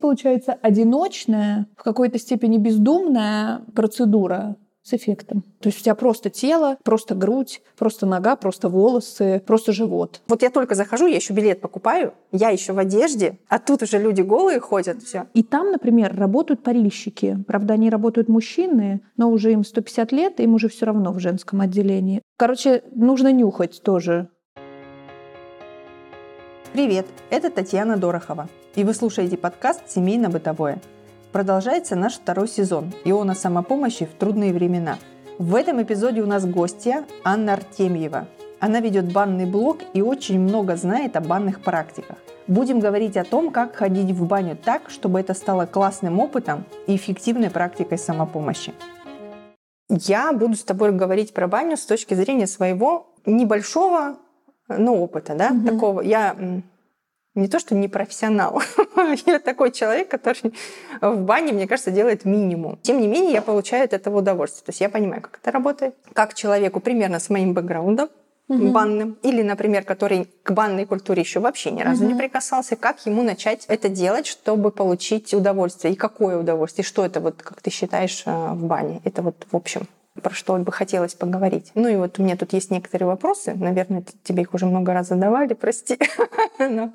Получается одиночная, в какой-то степени бездумная процедура с эффектом. То есть у тебя просто тело, просто грудь, просто нога, просто волосы, просто живот. Вот я только захожу, я еще билет покупаю, я еще в одежде, а тут уже люди голые ходят, все. И там, например, работают парильщики. Правда, они работают мужчины, но уже им 150 лет, им уже все равно в женском отделении. Короче, нужно нюхать тоже. Привет, это Татьяна Дорохова, и вы слушаете подкаст «Семейно-бытовое». Продолжается наш второй сезон, и он о самопомощи в трудные времена. В этом эпизоде у нас гостья Анна Артемьева. Она ведет банный блог и очень много знает о банных практиках. Будем говорить о том, как ходить в баню так, чтобы это стало классным опытом и эффективной практикой самопомощи. Я буду с тобой говорить про баню с точки зрения своего небольшого ну, опыта, да, угу. такого. Я не то, что не профессионал, я такой человек, который в бане, мне кажется, делает минимум. Тем не менее, я получаю от этого удовольствие. То есть я понимаю, как это работает, как человеку примерно с моим бэкграундом, угу. банным, или, например, который к банной культуре еще вообще ни разу угу. не прикасался, как ему начать это делать, чтобы получить удовольствие, и какое удовольствие, и что это вот, как ты считаешь, э, в бане. Это вот в общем про что бы хотелось поговорить. Ну и вот у меня тут есть некоторые вопросы. Наверное, тебе их уже много раз задавали, прости. Но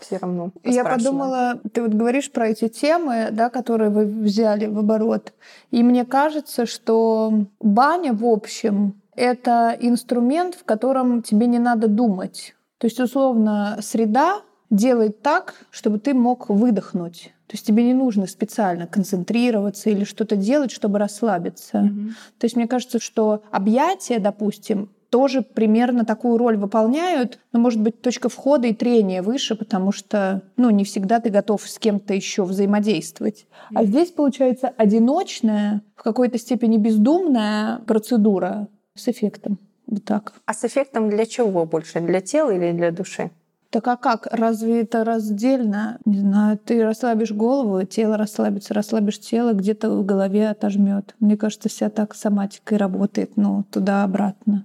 все равно Я подумала, ты вот говоришь про эти темы, да, которые вы взяли в оборот. И мне кажется, что баня, в общем, это инструмент, в котором тебе не надо думать. То есть, условно, среда делает так, чтобы ты мог выдохнуть. То есть тебе не нужно специально концентрироваться или что-то делать, чтобы расслабиться. Mm-hmm. То есть мне кажется, что объятия, допустим, тоже примерно такую роль выполняют, но, может быть, точка входа и трения выше, потому что, ну, не всегда ты готов с кем-то еще взаимодействовать. Mm-hmm. А здесь, получается, одиночная, в какой-то степени бездумная процедура с эффектом. Вот так. А с эффектом для чего больше? Для тела или для души? Так а как? Разве это раздельно? Не знаю, ты расслабишь голову, тело расслабится, расслабишь тело, где-то в голове отожмет. Мне кажется, вся так соматика и работает, ну, туда-обратно.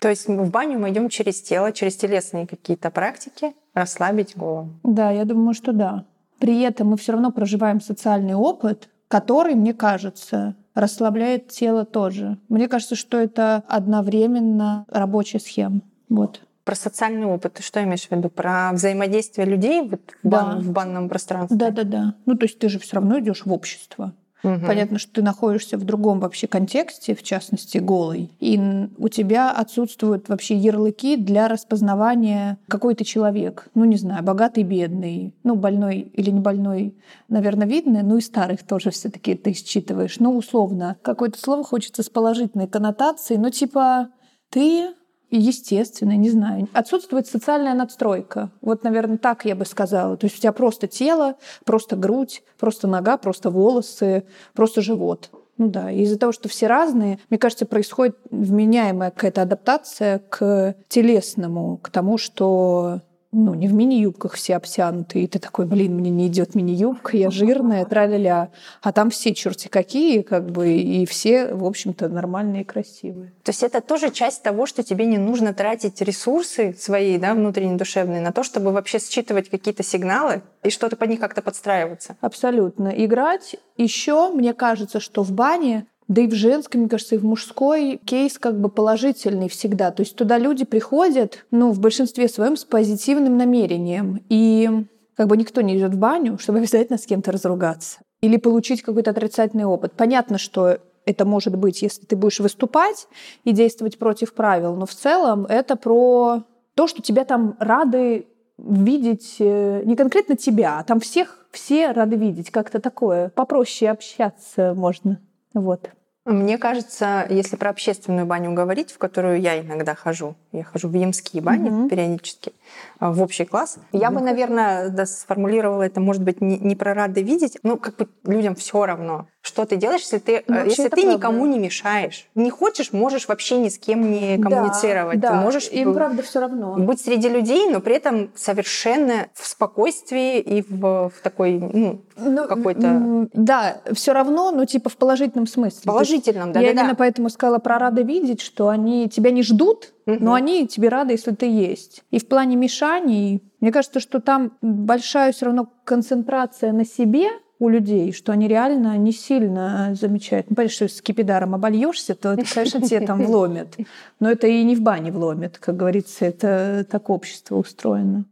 То есть в баню мы идем через тело, через телесные какие-то практики, расслабить голову. Да, я думаю, что да. При этом мы все равно проживаем социальный опыт, который, мне кажется, расслабляет тело тоже. Мне кажется, что это одновременно рабочая схема. Вот. Про социальный опыт ты что имеешь в виду? Про взаимодействие людей вот в, да. бан, в банном пространстве? Да, да, да. Ну, то есть ты же все равно идешь в общество. Угу. Понятно, что ты находишься в другом вообще контексте, в частности, голый, и у тебя отсутствуют вообще ярлыки для распознавания, какой ты человек. Ну, не знаю, богатый, бедный, ну, больной или не больной, наверное, видно, ну и старых тоже все таки ты считываешь. Ну, условно, какое-то слово хочется с положительной коннотацией, ну, типа, ты естественно, не знаю. Отсутствует социальная надстройка. Вот, наверное, так я бы сказала. То есть у тебя просто тело, просто грудь, просто нога, просто волосы, просто живот. Ну да, из-за того, что все разные, мне кажется, происходит вменяемая какая-то адаптация к телесному, к тому, что ну, не в мини-юбках все обтянуты, и ты такой, блин, мне не идет мини-юбка, я жирная, тра-ля-ля. А там все черти какие, как бы, и все, в общем-то, нормальные и красивые. То есть это тоже часть того, что тебе не нужно тратить ресурсы свои, да, внутренне душевные, на то, чтобы вообще считывать какие-то сигналы и что-то под них как-то подстраиваться. Абсолютно. Играть еще, мне кажется, что в бане да и в женской, мне кажется, и в мужской кейс как бы положительный всегда. То есть туда люди приходят, ну, в большинстве своем с позитивным намерением. И как бы никто не идет в баню, чтобы обязательно с кем-то разругаться. Или получить какой-то отрицательный опыт. Понятно, что это может быть, если ты будешь выступать и действовать против правил, но в целом это про то, что тебя там рады видеть э, не конкретно тебя, а там всех все рады видеть, как-то такое. Попроще общаться можно. Вот. Мне кажется, если про общественную баню говорить, в которую я иногда хожу, я хожу в ямские бани угу. периодически, в общий класс, я бы, наверное, да, сформулировала это, может быть, не, не про рады видеть, ну, как бы людям все равно что ты делаешь, если ты, ну, если ты никому не мешаешь. Не хочешь, можешь вообще ни с кем не коммуницировать. Да, ты можешь им правда все равно. Быть среди людей, но при этом совершенно в спокойствии и в, в такой, ну, ну какой-то... Да, все равно, но типа в положительном смысле. В положительном, да, Я да, именно да. поэтому сказала про рады видеть, что они тебя не ждут, угу. но они тебе рады, если ты есть. И в плане мешаний, мне кажется, что там большая все равно концентрация на себе, у людей, что они реально не сильно замечают. Ну, понятно, что с кипидаром обольешься, то, это, конечно, тебе там вломят. Но это и не в бане вломят, как говорится, это так общество устроено.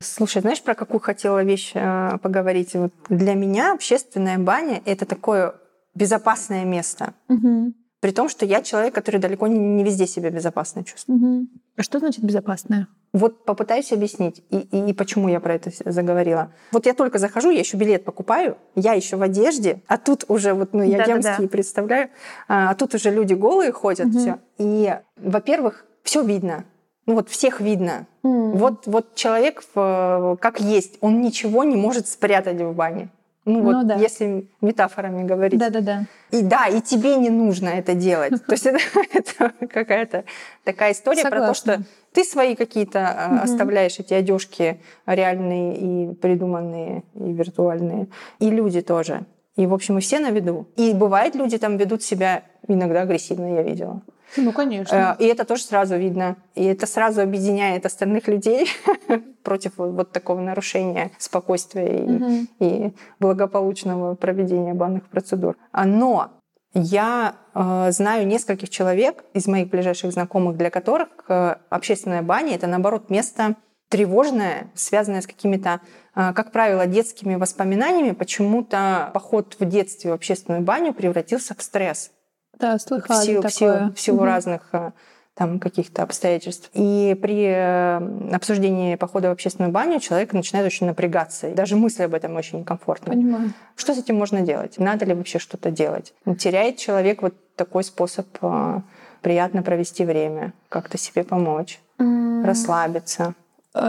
Слушай, знаешь, про какую хотела вещь э, поговорить? Вот для меня общественная баня — это такое безопасное место. Угу. При том, что я человек, который далеко не, везде себя безопасно чувствует. Угу. А что значит безопасное? Вот попытаюсь объяснить, и, и, и почему я про это заговорила. Вот я только захожу, я еще билет покупаю, я еще в одежде, а тут уже вот, ну, я ямские представляю, а, а тут уже люди голые ходят, угу. все. И, во-первых, все видно. Ну вот всех видно. Mm. Вот, вот человек как есть, он ничего не может спрятать в бане. Ну вот, ну, да. если метафорами говорить. Да-да-да. И да, и тебе не нужно это делать. То есть это, это какая-то такая история Согласна. про то, что ты свои какие-то угу. оставляешь эти одежки реальные и придуманные, и виртуальные. И люди тоже. И, в общем, и все на виду. И бывает, люди там ведут себя иногда агрессивно, я видела. Ну, конечно. Э, и это тоже сразу видно. И это сразу объединяет остальных людей против вот такого нарушения спокойствия и, и благополучного проведения банных процедур. А, но я э, знаю нескольких человек из моих ближайших знакомых, для которых э, общественная баня это наоборот место тревожное, связанное с какими-то, э, как правило, детскими воспоминаниями. Почему-то поход в детстве в общественную баню превратился в стресс. Да, слыхали в силу, такое. В силу, в силу угу. разных э, там каких-то обстоятельств. И при э, обсуждении похода в общественную баню человек начинает очень напрягаться. И даже мысль об этом очень некомфортна. Понимаю. Что с этим можно делать? Надо ли вообще что-то делать? Теряет человек вот такой способ э, приятно провести время, как-то себе помочь, mm. расслабиться.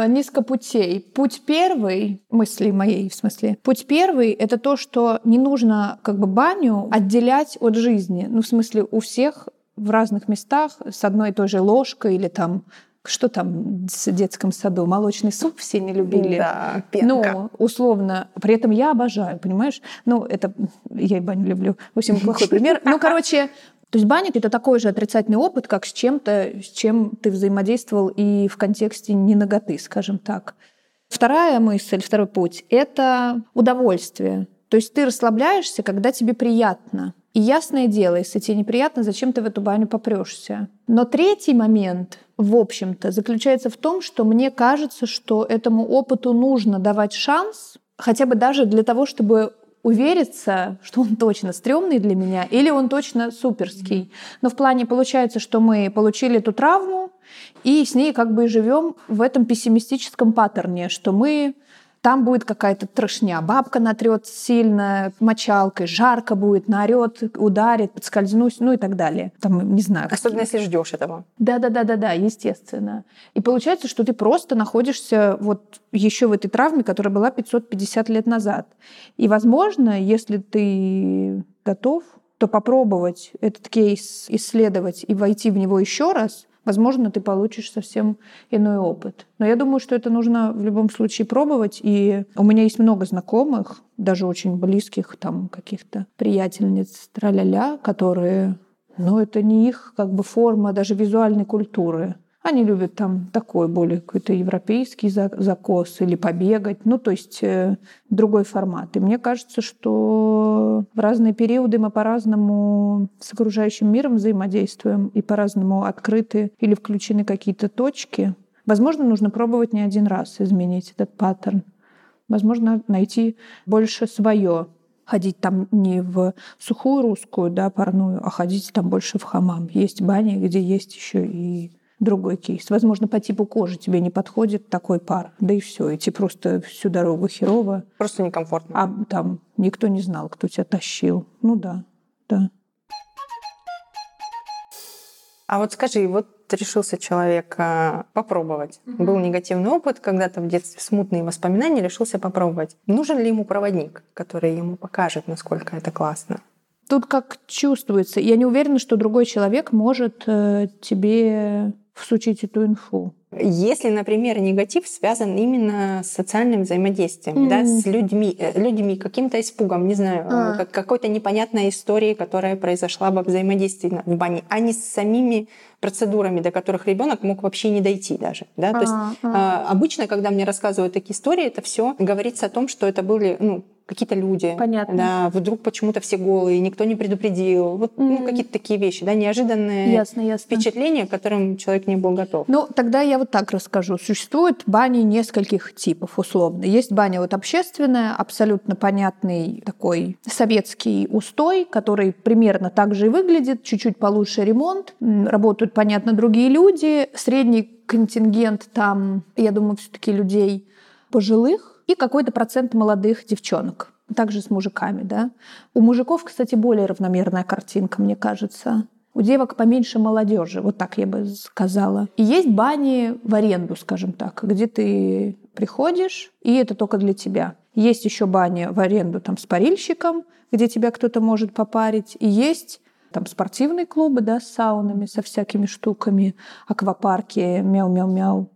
Низко путей. Путь первый, мысли моей в смысле, путь первый — это то, что не нужно как бы баню отделять от жизни. Ну, в смысле, у всех в разных местах с одной и той же ложкой или там что там в детском саду? Молочный суп все не любили. Да, пенка. Ну, условно. При этом я обожаю, понимаешь? Ну, это... Я и баню люблю. В общем, плохой пример. Ну, короче, то есть баня — это такой же отрицательный опыт, как с чем-то, с чем ты взаимодействовал и в контексте ненаготы, скажем так. Вторая мысль, второй путь — это удовольствие. То есть ты расслабляешься, когда тебе приятно. И ясное дело, если тебе неприятно, зачем ты в эту баню попрешься. Но третий момент, в общем-то, заключается в том, что мне кажется, что этому опыту нужно давать шанс, хотя бы даже для того, чтобы увериться, что он точно стрёмный для меня или он точно суперский. Но в плане получается, что мы получили эту травму и с ней как бы живем в этом пессимистическом паттерне, что мы там будет какая-то трошня. Бабка натрет сильно мочалкой, жарко будет, наорет, ударит, подскользнусь, ну и так далее. Там, не знаю. Особенно какие. если ждешь этого. Да-да-да-да-да, естественно. И получается, что ты просто находишься вот еще в этой травме, которая была 550 лет назад. И, возможно, если ты готов, то попробовать этот кейс исследовать и войти в него еще раз, возможно, ты получишь совсем иной опыт. Но я думаю, что это нужно в любом случае пробовать. И у меня есть много знакомых, даже очень близких, там, каких-то приятельниц, траля-ля, которые, ну, это не их как бы форма даже визуальной культуры. Они любят там такой более какой-то европейский закос или побегать, ну, то есть э, другой формат. И мне кажется, что в разные периоды мы по-разному с окружающим миром взаимодействуем и по-разному открыты или включены какие-то точки. Возможно, нужно пробовать не один раз изменить этот паттерн. Возможно, найти больше свое, ходить там не в сухую русскую, да, парную, а ходить там больше в хамам. Есть бани, где есть еще и другой кейс. Возможно, по типу кожи тебе не подходит такой пар. Да и все, идти просто всю дорогу херово. Просто некомфортно. А там никто не знал, кто тебя тащил. Ну да, да. А вот скажи, вот решился человек а, попробовать. Угу. Был негативный опыт, когда-то в детстве смутные воспоминания, решился попробовать. Нужен ли ему проводник, который ему покажет, насколько это классно? Тут как чувствуется. Я не уверена, что другой человек может э, тебе всучить эту инфу. Если, например, негатив связан именно с социальным взаимодействием, mm-hmm. да, с людьми, э, людьми, каким-то испугом, не знаю, а. как, какой-то непонятной историей, которая произошла во взаимодействии в бане, а не с самими процедурами, до которых ребенок мог вообще не дойти даже. Да? То есть а, а. обычно, когда мне рассказывают такие истории, это все говорится о том, что это были ну, какие-то люди. Понятно. Да, вдруг почему-то все голые, никто не предупредил. Вот mm. ну, какие-то такие вещи, да, неожиданные ясно, ясно. впечатления, к которым человек не был готов. Ну, тогда я вот так расскажу. Существует бани нескольких типов, условно. Есть баня вот общественная, абсолютно понятный такой советский устой, который примерно так же и выглядит, чуть-чуть получше ремонт, работают, понятно, другие люди, средний контингент там, я думаю, все-таки людей пожилых, и какой-то процент молодых девчонок. Также с мужиками, да. У мужиков, кстати, более равномерная картинка, мне кажется. У девок поменьше молодежи, вот так я бы сказала. И есть бани в аренду, скажем так, где ты приходишь, и это только для тебя. Есть еще бани в аренду там с парильщиком, где тебя кто-то может попарить. И есть там спортивные клубы, да, с саунами, со всякими штуками, аквапарки, мяу-мяу-мяу.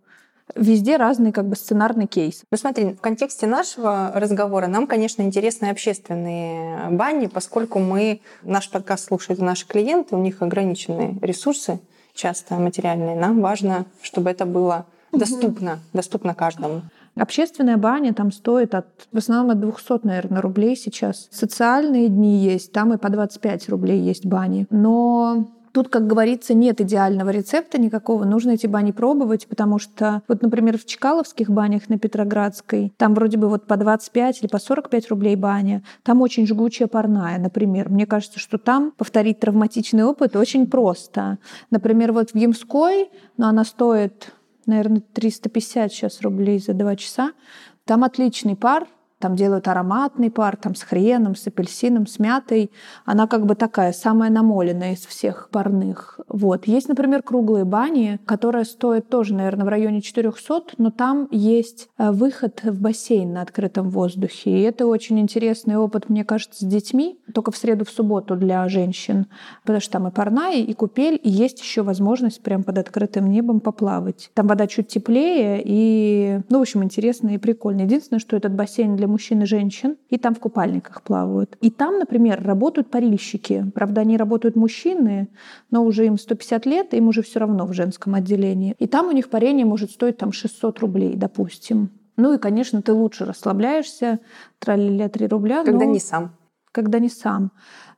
Везде разный как бы сценарный кейс. Ну смотри, в контексте нашего разговора нам, конечно, интересны общественные бани, поскольку мы, наш подкаст слушают наши клиенты, у них ограниченные ресурсы, часто материальные. Нам важно, чтобы это было доступно, угу. доступно каждому. Общественная баня там стоит от, в основном от 200, наверное, рублей сейчас. Социальные дни есть, там и по 25 рублей есть бани. Но Тут, как говорится, нет идеального рецепта никакого. Нужно эти бани пробовать, потому что, вот, например, в Чкаловских банях на Петроградской, там вроде бы вот по 25 или по 45 рублей баня, там очень жгучая парная, например. Мне кажется, что там повторить травматичный опыт очень просто. Например, вот в Ямской, но она стоит, наверное, 350 сейчас рублей за два часа, там отличный пар, там делают ароматный пар, там с хреном, с апельсином, с мятой. Она как бы такая, самая намоленная из всех парных. Вот. Есть, например, круглые бани, которые стоят тоже, наверное, в районе 400, но там есть э, выход в бассейн на открытом воздухе. И это очень интересный опыт, мне кажется, с детьми, только в среду, в субботу для женщин, потому что там и парная, и купель, и есть еще возможность прям под открытым небом поплавать. Там вода чуть теплее, и, ну, в общем, интересно и прикольно. Единственное, что этот бассейн для мужчин и женщин, и там в купальниках плавают. И там, например, работают парильщики. Правда, они работают мужчины, но уже им 150 лет, им уже все равно в женском отделении. И там у них парение может стоить там 600 рублей, допустим. Ну и, конечно, ты лучше расслабляешься, тралли 3 рубля. Когда но... не сам. Когда не сам.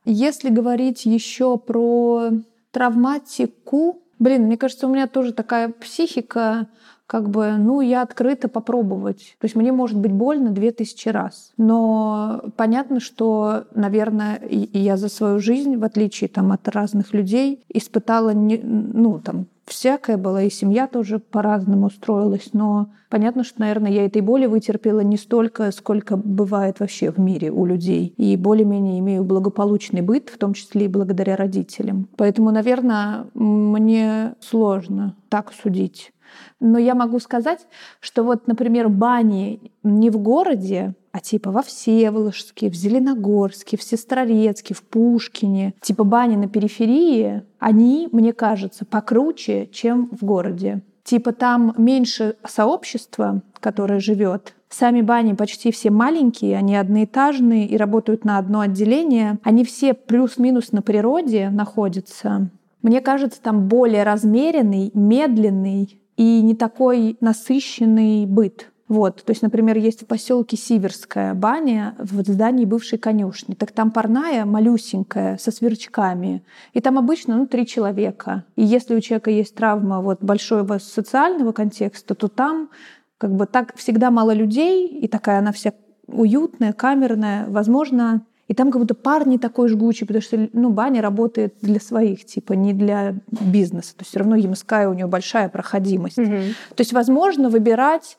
Если говорить еще про травматику, блин, мне кажется, у меня тоже такая психика как бы, ну, я открыта попробовать. То есть мне может быть больно две тысячи раз. Но понятно, что, наверное, я за свою жизнь, в отличие там, от разных людей, испытала, не, ну, там, всякое было, и семья тоже по-разному устроилась, но понятно, что, наверное, я этой боли вытерпела не столько, сколько бывает вообще в мире у людей. И более-менее имею благополучный быт, в том числе и благодаря родителям. Поэтому, наверное, мне сложно так судить. Но я могу сказать, что вот, например, бани не в городе, а типа во Всеволожске, в Зеленогорске, в Сестрорецке, в Пушкине, типа бани на периферии, они, мне кажется, покруче, чем в городе. Типа там меньше сообщества, которое живет. Сами бани почти все маленькие, они одноэтажные и работают на одно отделение. Они все плюс-минус на природе находятся. Мне кажется, там более размеренный, медленный, и не такой насыщенный быт. Вот, то есть, например, есть в поселке Сиверская баня в здании бывшей конюшни. Так там парная малюсенькая со сверчками. И там обычно ну, три человека. И если у человека есть травма вот, большого социального контекста, то там как бы так всегда мало людей, и такая она вся уютная, камерная. Возможно, и там как будто пар не такой жгучий, потому что ну, баня работает для своих, типа, не для бизнеса. То есть все равно Ямская у нее большая проходимость. Угу. То есть возможно выбирать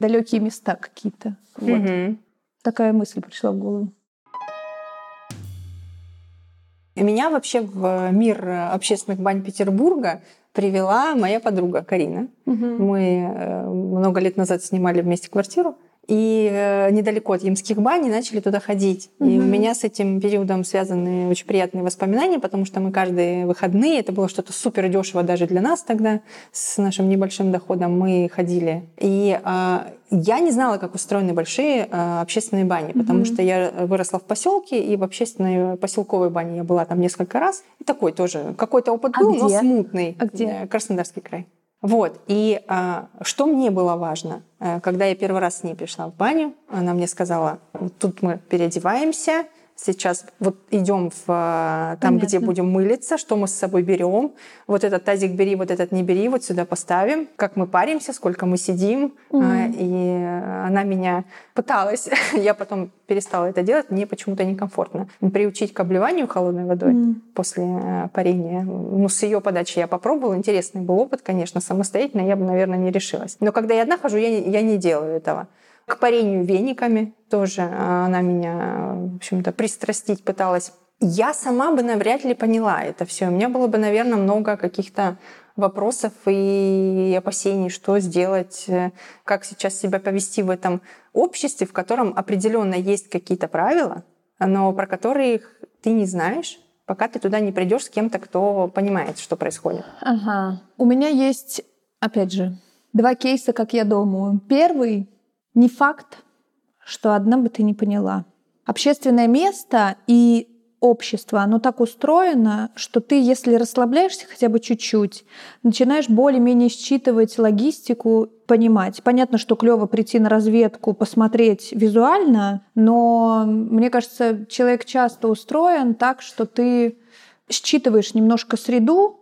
далекие места какие-то. Вот. Угу. Такая мысль пришла в голову. Меня вообще в мир общественных бань Петербурга привела моя подруга Карина. Угу. Мы э, много лет назад снимали вместе квартиру. И э, недалеко от Ямских бань, начали туда ходить. Угу. И у меня с этим периодом связаны очень приятные воспоминания, потому что мы каждые выходные, это было что-то супер дешево даже для нас тогда, с нашим небольшим доходом, мы ходили. И э, я не знала, как устроены большие э, общественные бани, потому угу. что я выросла в поселке, и в общественной поселковой бане я была там несколько раз. И такой тоже какой-то опыт а был, где? но смутный. А где? Краснодарский край. Вот. И а, что мне было важно, а, когда я первый раз с ней пришла в баню, она мне сказала, тут мы переодеваемся, сейчас вот идем в а, там, Понятно. где будем мылиться, что мы с собой берем. Вот этот тазик бери, вот этот не бери, вот сюда поставим. Как мы паримся, сколько мы сидим. Угу. И она меня пыталась, я потом перестала это делать, мне почему-то некомфортно. Приучить к обливанию холодной водой угу. после э, парения. Ну, с ее подачи я попробовала. Интересный был опыт, конечно, самостоятельно я бы, наверное, не решилась. Но когда я одна хожу, я, я не делаю этого к парению вениками тоже а, она меня, в общем-то, пристрастить пыталась. Я сама бы навряд ли поняла это все. У меня было бы, наверное, много каких-то вопросов и опасений, что сделать, э, как сейчас себя повести в этом обществе, в котором определенно есть какие-то правила, но про которые ты не знаешь, пока ты туда не придешь с кем-то, кто понимает, что происходит. Ага. У меня есть, опять же, два кейса, как я думаю. Первый не факт, что одна бы ты не поняла. Общественное место и общество, оно так устроено, что ты, если расслабляешься хотя бы чуть-чуть, начинаешь более-менее считывать логистику, понимать. Понятно, что клево прийти на разведку, посмотреть визуально, но мне кажется, человек часто устроен так, что ты считываешь немножко среду,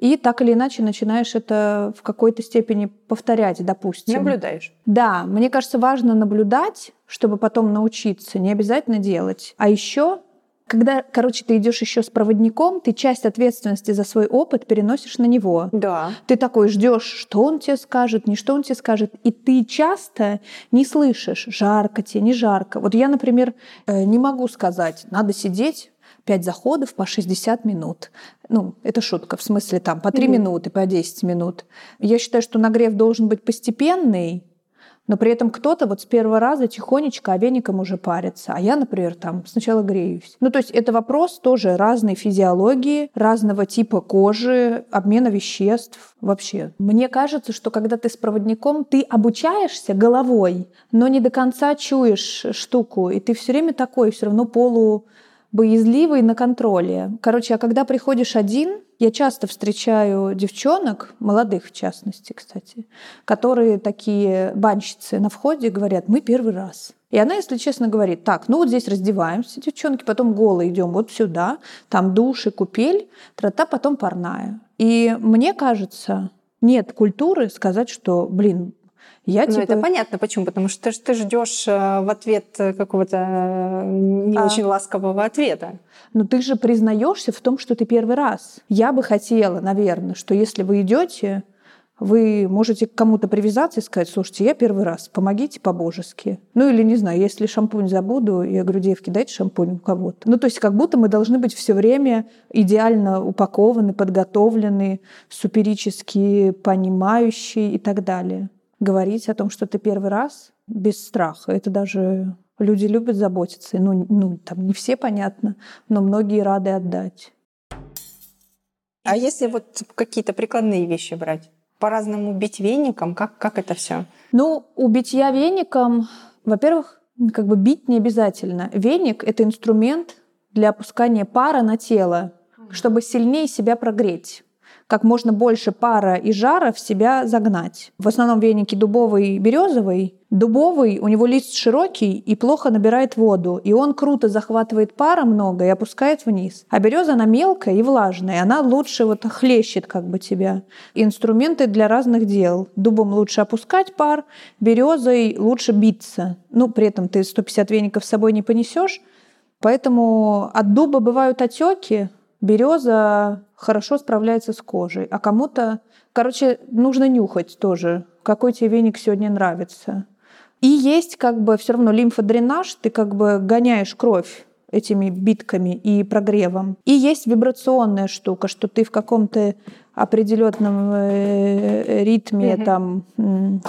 и так или иначе начинаешь это в какой-то степени повторять, допустим. Наблюдаешь. Да, мне кажется, важно наблюдать, чтобы потом научиться, не обязательно делать. А еще когда, короче, ты идешь еще с проводником, ты часть ответственности за свой опыт переносишь на него. Да. Ты такой ждешь, что он тебе скажет, не что он тебе скажет, и ты часто не слышишь, жарко тебе, не жарко. Вот я, например, э, не могу сказать, надо сидеть 5 заходов по 60 минут. Ну, это шутка, в смысле там по 3 mm-hmm. минуты, по 10 минут. Я считаю, что нагрев должен быть постепенный, но при этом кто-то вот с первого раза тихонечко, а веником уже парится. А я, например, там сначала греюсь. Ну, то есть это вопрос тоже разной физиологии, разного типа кожи, обмена веществ вообще. Мне кажется, что когда ты с проводником, ты обучаешься головой, но не до конца чуешь штуку, и ты все время такой, все равно полу боязливый на контроле. Короче, а когда приходишь один, я часто встречаю девчонок, молодых в частности, кстати, которые такие банщицы на входе говорят, мы первый раз. И она, если честно, говорит, так, ну вот здесь раздеваемся, девчонки, потом голые идем вот сюда, там душ и купель, трата, потом парная. И мне кажется, нет культуры сказать, что, блин, я, ну, типа... это понятно почему, потому что ты, ты ждешь э, в ответ какого-то э, не а... очень ласкового ответа. Но ты же признаешься в том, что ты первый раз. Я бы хотела, наверное, что если вы идете, вы можете к кому-то привязаться и сказать, слушайте, я первый раз, помогите по-божески. Ну или, не знаю, если шампунь забуду, я говорю, девки, дайте шампунь у кого-то. Ну то есть как будто мы должны быть все время идеально упакованы, подготовлены, суперически понимающие и так далее говорить о том, что ты первый раз без страха. Это даже люди любят заботиться. Ну, ну там не все, понятно, но многие рады отдать. А если вот какие-то прикладные вещи брать? По-разному бить веником? Как, как это все? Ну, у битья веником, во-первых, как бы бить не обязательно. Веник — это инструмент для опускания пара на тело, чтобы сильнее себя прогреть как можно больше пара и жара в себя загнать. В основном веники дубовый и березовый. Дубовый, у него лист широкий и плохо набирает воду, и он круто захватывает пара много и опускает вниз. А береза, она мелкая и влажная, она лучше вот хлещет как бы тебя. Инструменты для разных дел. Дубом лучше опускать пар, березой лучше биться. Ну, при этом ты 150 веников с собой не понесешь, Поэтому от дуба бывают отеки, Береза хорошо справляется с кожей, а кому-то, короче, нужно нюхать тоже, какой тебе веник сегодня нравится. И есть как бы все равно лимфодренаж, ты как бы гоняешь кровь этими битками и прогревом. И есть вибрационная штука, что ты в каком-то определенном э, ритме mm-hmm. там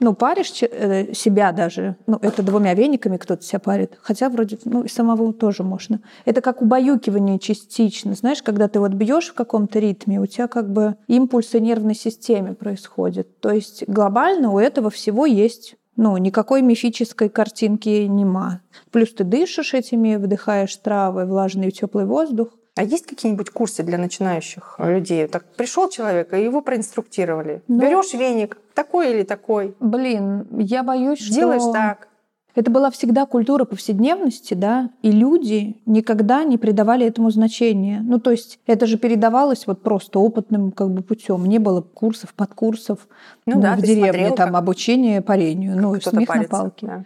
ну, паришь э, себя даже, ну, это двумя вениками кто-то себя парит, хотя вроде, ну, и самого тоже можно. Это как убаюкивание частично, знаешь, когда ты вот бьешь в каком-то ритме, у тебя как бы импульсы нервной системе происходят. То есть глобально у этого всего есть ну, никакой мифической картинки нема. Плюс ты дышишь этими, вдыхаешь травы, влажный теплый воздух. А есть какие-нибудь курсы для начинающих людей? Так пришел человек, и его проинструктировали. Ну, Берешь веник, такой или такой. Блин, я боюсь, что... Делаешь так. Это была всегда культура повседневности, да, и люди никогда не придавали этому значения. Ну, то есть это же передавалось вот просто опытным как бы путем. Не было курсов, подкурсов ну, ну, да, в деревне, смотрел, там, как... обучение парению, ну, смех на палке. Да.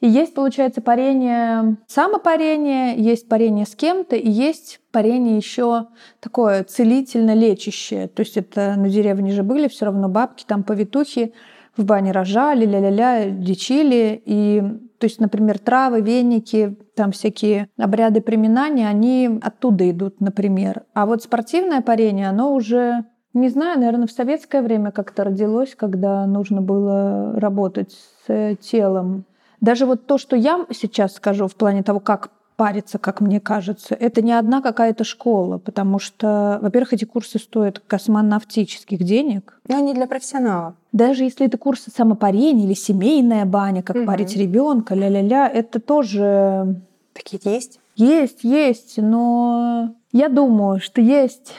И есть, получается, парение, самопарение, есть парение с кем-то, и есть парение еще такое целительно лечащее. То есть это на деревне же были все равно бабки, там повитухи в бане рожали, ля-ля-ля, дичили. И, то есть, например, травы, веники, там всякие обряды приминания, они оттуда идут, например. А вот спортивное парение, оно уже не знаю, наверное, в советское время как-то родилось, когда нужно было работать с телом. Даже вот то, что я сейчас скажу в плане того, как париться, как мне кажется, это не одна какая-то школа, потому что, во-первых, эти курсы стоят космонавтических денег. Но они для профессионалов. Даже если это курсы самопарения или семейная баня, как угу. парить ребенка, ля-ля-ля, это тоже... Такие есть? Есть, есть, но я думаю, что есть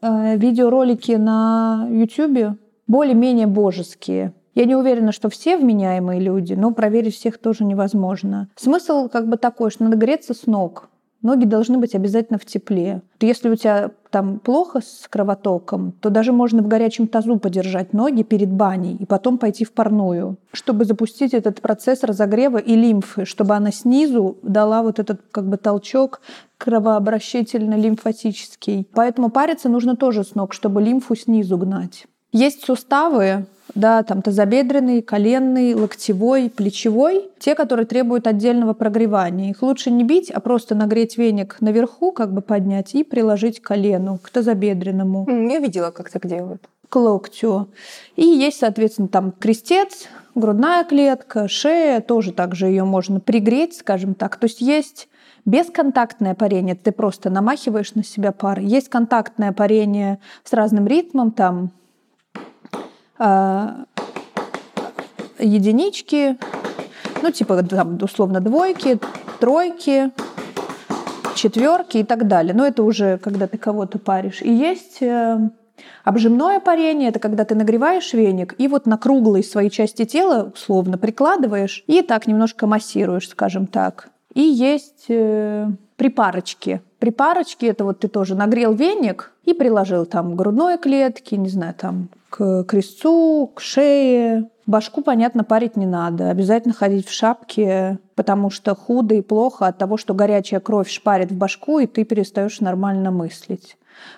э, видеоролики на YouTube более-менее божеские, я не уверена, что все вменяемые люди, но проверить всех тоже невозможно. Смысл как бы такой, что надо греться с ног. Ноги должны быть обязательно в тепле. Если у тебя там плохо с кровотоком, то даже можно в горячем тазу подержать ноги перед баней и потом пойти в парную, чтобы запустить этот процесс разогрева и лимфы, чтобы она снизу дала вот этот как бы толчок кровообращительно-лимфатический. Поэтому париться нужно тоже с ног, чтобы лимфу снизу гнать. Есть суставы, да, там тазобедренный, коленный, локтевой, плечевой, те, которые требуют отдельного прогревания. Их лучше не бить, а просто нагреть веник наверху, как бы поднять и приложить к колену, к тазобедренному. Я видела, как так делают. К локтю. И есть, соответственно, там крестец, грудная клетка, шея, тоже также ее можно пригреть, скажем так. То есть есть Бесконтактное парение, ты просто намахиваешь на себя пар. Есть контактное парение с разным ритмом, там единички, ну, типа, там, условно, двойки, тройки, четверки и так далее. Но это уже когда ты кого-то паришь. И есть э, обжимное парение, это когда ты нагреваешь веник и вот на круглые свои части тела условно прикладываешь и так немножко массируешь, скажем так. И есть э, припарочки. Припарочки это вот ты тоже нагрел веник и приложил там грудной клетки, не знаю, там к крестцу, к шее. Башку, понятно, парить не надо. Обязательно ходить в шапке, потому что худо и плохо от того, что горячая кровь шпарит в башку, и ты перестаешь нормально мыслить.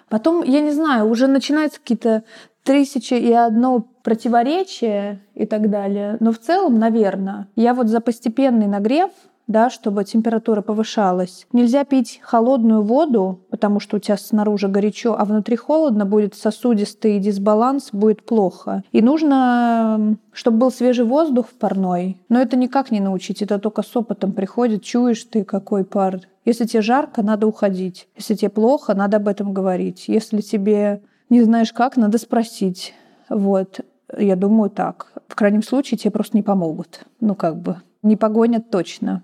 Потом, я не знаю, уже начинаются какие-то тысячи и одно противоречие и так далее. Но в целом, наверное, я вот за постепенный нагрев да, чтобы температура повышалась. Нельзя пить холодную воду, потому что у тебя снаружи горячо, а внутри холодно, будет сосудистый дисбаланс, будет плохо. И нужно, чтобы был свежий воздух в парной. Но это никак не научить, это только с опытом приходит, чуешь ты, какой пар. Если тебе жарко, надо уходить. Если тебе плохо, надо об этом говорить. Если тебе не знаешь как, надо спросить. Вот. Я думаю так. В крайнем случае тебе просто не помогут. Ну, как бы. Не погонят точно.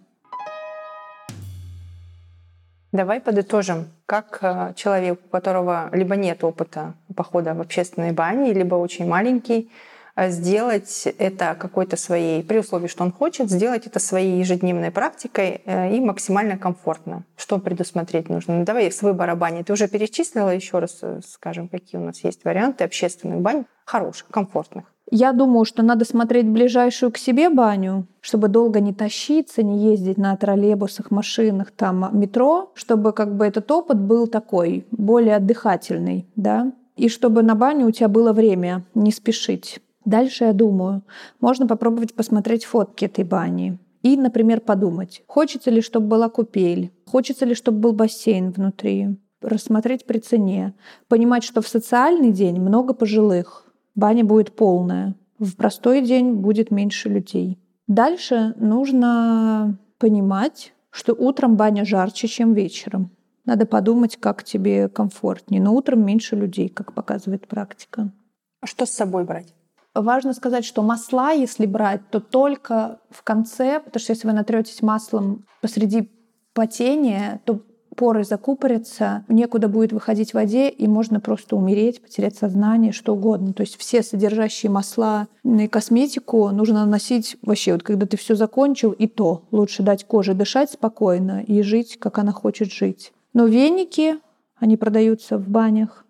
Давай подытожим, как э, человек, у которого либо нет опыта похода в общественной бане, либо очень маленький, э, сделать это какой-то своей, при условии, что он хочет, сделать это своей ежедневной практикой э, и максимально комфортно. Что предусмотреть нужно? Ну, давай с выбора бани. Ты уже перечислила еще раз, скажем, какие у нас есть варианты общественных бань, хороших, комфортных. Я думаю, что надо смотреть ближайшую к себе баню, чтобы долго не тащиться, не ездить на троллейбусах, машинах, там, метро, чтобы как бы этот опыт был такой, более отдыхательный, да, и чтобы на баню у тебя было время, не спешить. Дальше, я думаю, можно попробовать посмотреть фотки этой бани. И, например, подумать, хочется ли, чтобы была купель, хочется ли, чтобы был бассейн внутри, рассмотреть при цене, понимать, что в социальный день много пожилых, баня будет полная. в простой день будет меньше людей. Дальше нужно понимать, что утром баня жарче, чем вечером. Надо подумать, как тебе комфортнее. Но утром меньше людей, как показывает практика. А что с собой брать? Важно сказать, что масла, если брать, то только в конце, потому что если вы натретесь маслом посреди потения, то поры закупорятся, некуда будет выходить в воде, и можно просто умереть, потерять сознание, что угодно. То есть все содержащие масла и косметику нужно наносить вообще, вот когда ты все закончил, и то лучше дать коже дышать спокойно и жить, как она хочет жить. Но веники, они продаются в банях.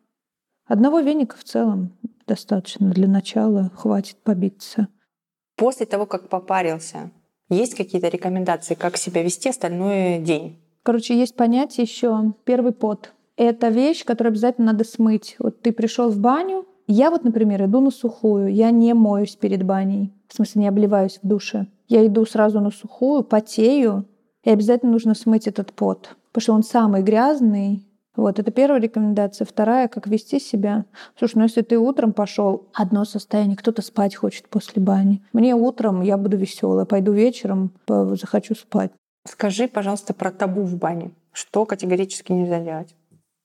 Одного веника в целом достаточно для начала, хватит побиться. После того, как попарился, есть какие-то рекомендации, как себя вести остальной день? Короче, есть понятие еще первый пот. Это вещь, которую обязательно надо смыть. Вот ты пришел в баню, я вот, например, иду на сухую, я не моюсь перед баней, в смысле не обливаюсь в душе. Я иду сразу на сухую, потею, и обязательно нужно смыть этот пот, потому что он самый грязный. Вот, это первая рекомендация. Вторая, как вести себя. Слушай, ну если ты утром пошел, одно состояние, кто-то спать хочет после бани. Мне утром я буду веселая, пойду вечером, захочу спать. Скажи, пожалуйста, про табу в бане. Что категорически нельзя делать?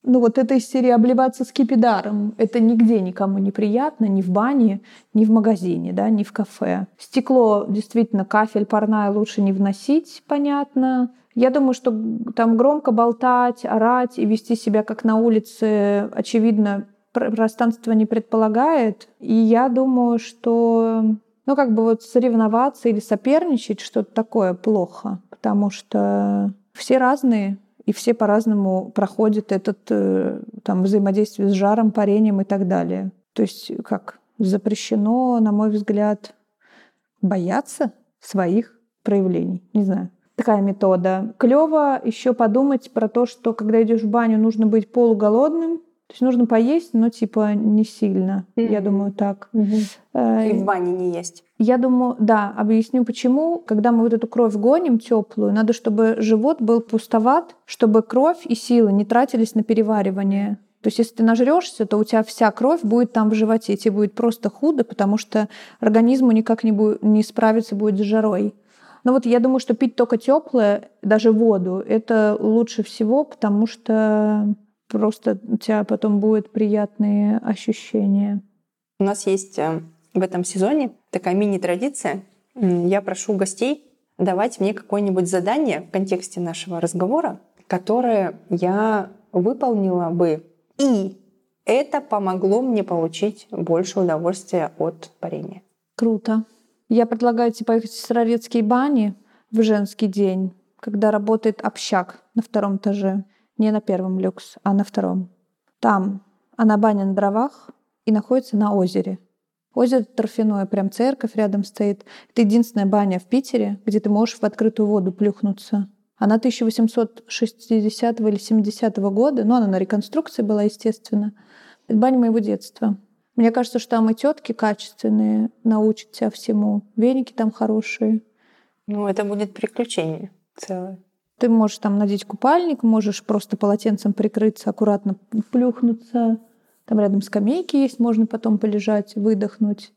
Ну вот этой серии обливаться скипидаром, это нигде никому не приятно, ни в бане, ни в магазине, да, ни в кафе. Стекло, действительно, кафель парная лучше не вносить, понятно. Я думаю, что там громко болтать, орать и вести себя как на улице, очевидно, пространство не предполагает. И я думаю, что ну, как бы вот соревноваться или соперничать, что-то такое плохо потому что все разные, и все по-разному проходят этот э, там, взаимодействие с жаром, парением и так далее. То есть как запрещено, на мой взгляд, бояться своих проявлений. Не знаю. Такая метода. Клево еще подумать про то, что когда идешь в баню, нужно быть полуголодным, то есть нужно поесть, но типа не сильно. Mm-hmm. Я думаю, так. Mm-hmm. И в бане не есть. Я думаю, да, объясню почему. Когда мы вот эту кровь гоним теплую, надо, чтобы живот был пустоват, чтобы кровь и силы не тратились на переваривание. То есть, если ты нажрешься, то у тебя вся кровь будет там в животе, и тебе будет просто худо, потому что организму никак не, будет, не справиться будет с жарой. Но вот я думаю, что пить только теплое, даже воду, это лучше всего, потому что просто у тебя потом будут приятные ощущения. У нас есть э, в этом сезоне такая мини-традиция. Я прошу гостей давать мне какое-нибудь задание в контексте нашего разговора, которое я выполнила бы. И это помогло мне получить больше удовольствия от парения. Круто. Я предлагаю тебе поехать в Сыровецкие бани в женский день, когда работает общак на втором этаже. Не на первом люкс, а на втором. Там она баня на дровах и находится на озере. Озеро торфяное, прям церковь рядом стоит. Это единственная баня в Питере, где ты можешь в открытую воду плюхнуться. Она 1860 или 70 -го года, но она на реконструкции была, естественно. Это баня моего детства. Мне кажется, что там и тетки качественные научат тебя всему. Веники там хорошие. Ну, это будет приключение целое. Ты можешь там надеть купальник, можешь просто полотенцем прикрыться, аккуратно плюхнуться. Там рядом скамейки есть, можно потом полежать, выдохнуть,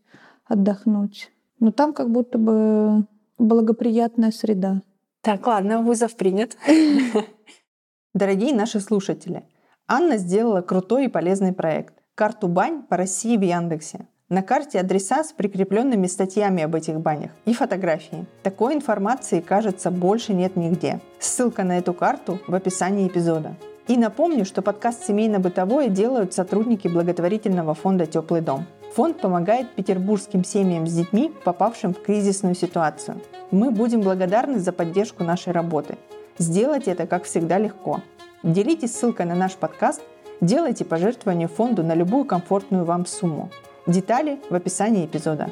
отдохнуть. Но там как будто бы благоприятная среда. Так, ладно, вызов принят. Дорогие наши слушатели, Анна сделала крутой и полезный проект. Карту бань по России в Яндексе. На карте адреса с прикрепленными статьями об этих банях и фотографии. Такой информации, кажется, больше нет нигде. Ссылка на эту карту в описании эпизода. И напомню, что подкаст «Семейно-бытовое» делают сотрудники благотворительного фонда «Теплый дом». Фонд помогает петербургским семьям с детьми, попавшим в кризисную ситуацию. Мы будем благодарны за поддержку нашей работы. Сделать это, как всегда, легко. Делитесь ссылкой на наш подкаст, делайте пожертвование фонду на любую комфортную вам сумму. Детали в описании эпизода.